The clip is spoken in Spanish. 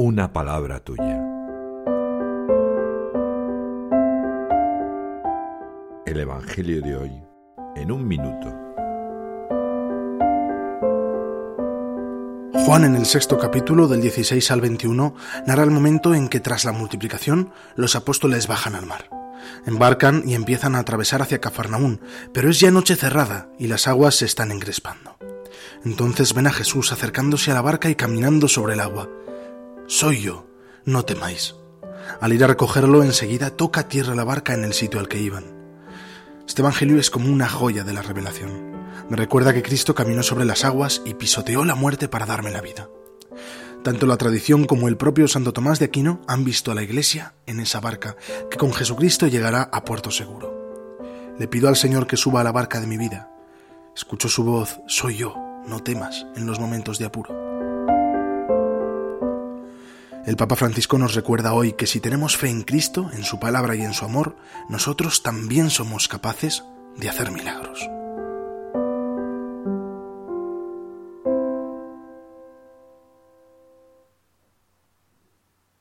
una palabra tuya. El Evangelio de hoy en un minuto. Juan en el sexto capítulo del 16 al 21 narra el momento en que tras la multiplicación los apóstoles bajan al mar. Embarcan y empiezan a atravesar hacia Cafarnaún, pero es ya noche cerrada y las aguas se están encrespando. Entonces ven a Jesús acercándose a la barca y caminando sobre el agua. Soy yo, no temáis. Al ir a recogerlo enseguida toca tierra la barca en el sitio al que iban. Este Evangelio es como una joya de la revelación. Me recuerda que Cristo caminó sobre las aguas y pisoteó la muerte para darme la vida. Tanto la tradición como el propio Santo Tomás de Aquino han visto a la Iglesia en esa barca que con Jesucristo llegará a puerto seguro. Le pido al Señor que suba a la barca de mi vida. Escucho su voz, soy yo, no temas, en los momentos de apuro. El Papa Francisco nos recuerda hoy que si tenemos fe en Cristo, en su palabra y en su amor, nosotros también somos capaces de hacer milagros.